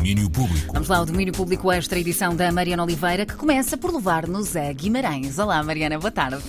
domínio público. Vamos lá, o domínio público extra edição da Mariana Oliveira, que começa por levar-nos a Guimarães. Olá, Mariana, boa tarde.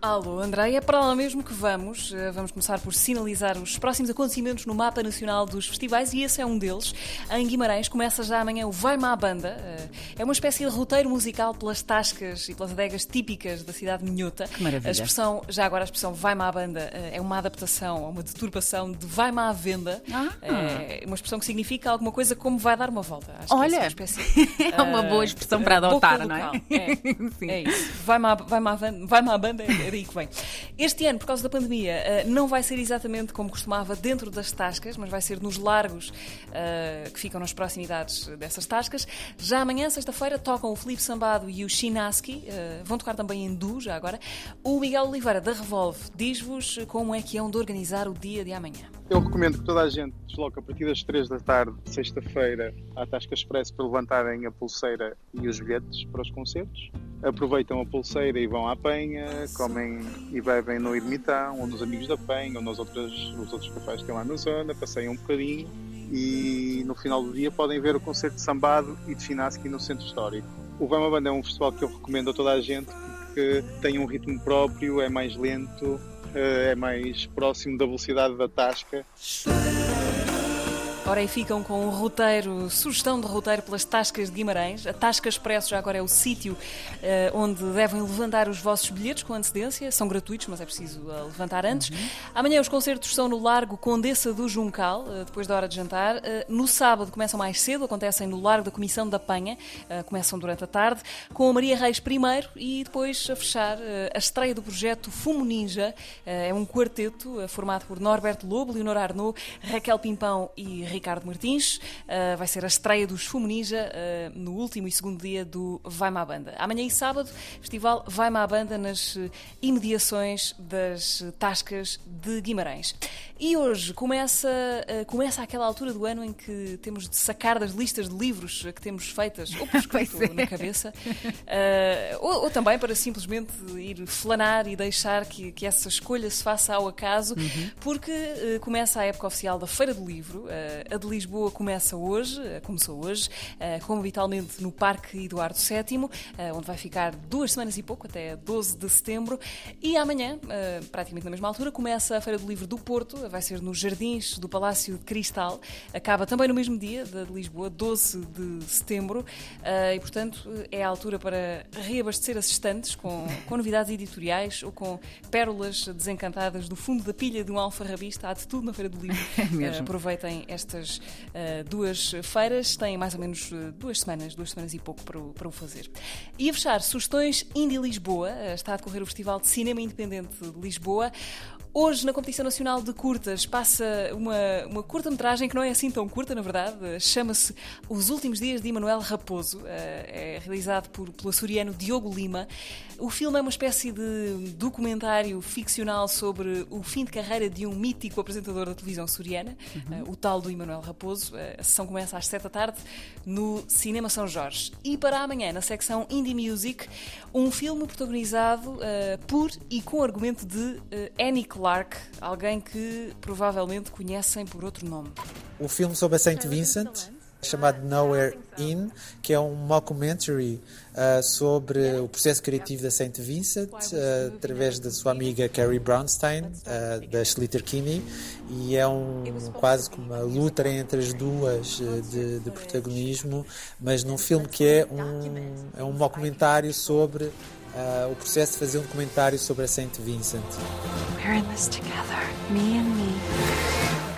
Alô, André, é para lá mesmo que vamos. Eh, vamos começar por sinalizar os próximos acontecimentos no mapa nacional dos festivais e esse é um deles. Em Guimarães começa já amanhã o Vai Má Banda. Eh, é uma espécie de roteiro musical pelas tascas e pelas adegas típicas da cidade minhota. Que maravilha. A expressão, já agora a expressão Vai Má Banda eh, é uma adaptação, uma deturpação de Vai Má Venda. Ah. É uma expressão que significa alguma coisa como vai dar uma volta. Acho que Olha, é uma, espécie, é uma boa expressão para adotar, não é? É, é isso. Vai má, vai van- vai má banda, é que vem. Este ano, por causa da pandemia, eh, não vai ser exatamente como costumava dentro das tascas, mas vai ser nos largos eh, que ficam nas proximidades dessas tascas. Já amanhã, sexta-feira, tocam o Felipe Sambado e o Chinaski. eh, Vão tocar também em Du, já agora. O Miguel Oliveira, da Revolve, diz-vos como é que hão de organizar o dia de amanhã. Eu recomendo que toda a gente desloque a partir das 3 da tarde, de sexta-feira, à Tasca Express para levantarem a pulseira e os bilhetes para os concertos. Aproveitam a pulseira e vão à Penha, comem e bebem no Ermitão, ou nos Amigos da Penha, ou nos outros, nos outros cafés que tem lá na zona, passeiam um bocadinho e no final do dia podem ver o concerto de Sambado e de Finaski no Centro Histórico. O Vama Banda é um festival que eu recomendo a toda a gente porque tem um ritmo próprio, é mais lento, é mais próximo da velocidade da tasca. Ora, aí ficam com um roteiro, sugestão de roteiro pelas Tascas de Guimarães. A Tasca Expresso já agora é o sítio eh, onde devem levantar os vossos bilhetes com antecedência. São gratuitos, mas é preciso eh, levantar antes. Amanhã os concertos são no Largo Condessa do Juncal, eh, depois da hora de jantar. No sábado começam mais cedo, acontecem no Largo da Comissão da Penha, começam durante a tarde, com a Maria Reis primeiro e depois a fechar a estreia do projeto Fumo Ninja. É um quarteto formado por Norberto Lobo, Leonor Arnaud, Raquel Pimpão e Ricardo Martins. Uh, vai ser a estreia dos Fumo Ninja uh, no último e segundo dia do Vai Má Banda. Amanhã e sábado, festival Vai Má Banda nas uh, imediações das Tascas de Guimarães. E hoje começa, uh, começa aquela altura do ano em que temos de sacar das listas de livros que temos feitas, ou por escrito é. na cabeça, uh, ou, ou também para simplesmente ir flanar e deixar que, que essa escolha se faça ao acaso, porque uh, começa a época oficial da Feira do Livro. A de Lisboa começa hoje, começou hoje, como habitualmente no Parque Eduardo VII, onde vai ficar duas semanas e pouco, até 12 de setembro. E amanhã, praticamente na mesma altura, começa a Feira do Livro do Porto, vai ser nos Jardins do Palácio de Cristal, acaba também no mesmo dia de Lisboa, 12 de setembro, uh, e portanto é a altura para reabastecer as estantes com, com novidades editoriais ou com pérolas desencantadas do fundo da pilha de um alfarrabista. Há de tudo na Feira do Livro. É mesmo. Uh, aproveitem estas uh, duas feiras, têm mais ou menos duas semanas, duas semanas e pouco para o, para o fazer. E a fechar, sugestões Indie Lisboa, está a decorrer o Festival de Cinema Independente de Lisboa. Hoje, na Competição Nacional de Curtas, passa uma, uma curta-metragem que não é assim tão curta, na verdade. Chama-se Os Últimos Dias de Emanuel Raposo. É realizado por, pelo açoriano Diogo Lima. O filme é uma espécie de documentário ficcional sobre o fim de carreira de um mítico apresentador da televisão açoriana, uhum. o tal do Emanuel Raposo. A sessão começa às 7 da tarde no Cinema São Jorge. E para amanhã, na secção Indie Music, um filme protagonizado uh, por e com argumento de uh, Annie Clark. Clark, alguém que provavelmente conhecem por outro nome. O filme sobre a Saint Vincent, chamado Nowhere In, que é um mockumentary uh, sobre o processo criativo da Saint Vincent, uh, através da sua amiga Carrie Brownstein, uh, da Schlitter Kinney, e é um, quase como uma luta entre as duas de, de protagonismo, mas num filme que é um, é um mockumentário sobre uh, o processo de fazer um documentário sobre a Saint Vincent. We're in this together, me and me.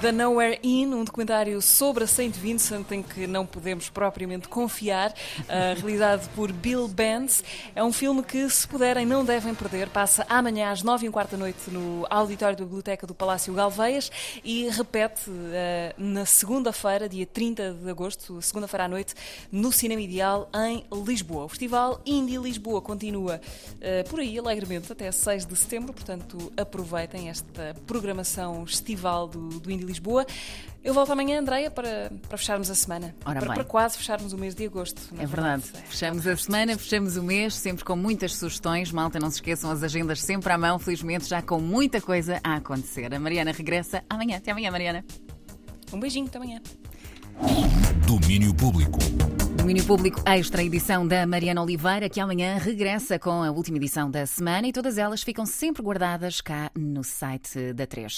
The Nowhere In, um documentário sobre a Saint Vincent em que não podemos propriamente confiar, uh, realizado por Bill Benz. É um filme que, se puderem, não devem perder. Passa amanhã às nove e um quarto da noite no auditório da Biblioteca do Palácio Galveias e repete uh, na segunda-feira, dia 30 de agosto, segunda-feira à noite, no Cinema Ideal em Lisboa. O Festival Indie Lisboa continua uh, por aí alegremente até 6 de setembro, portanto aproveitem esta programação estival do, do Indie Lisboa. Eu volto amanhã, Andreia, para, para fecharmos a semana. Ora para, bem. para quase fecharmos o mês de agosto. na É verdade. É, Fechamos a semana, fechamos o mês, sempre com muitas sugestões. Malta, não se esqueçam, as agendas sempre à mão, felizmente, já com muita coisa a acontecer. A Mariana regressa amanhã. Até amanhã, Mariana. Um beijinho, até amanhã. Domínio Público. Domínio Público Extra, edição da Mariana Oliveira, que amanhã regressa com a última edição da semana e todas elas ficam sempre guardadas cá no site da 3.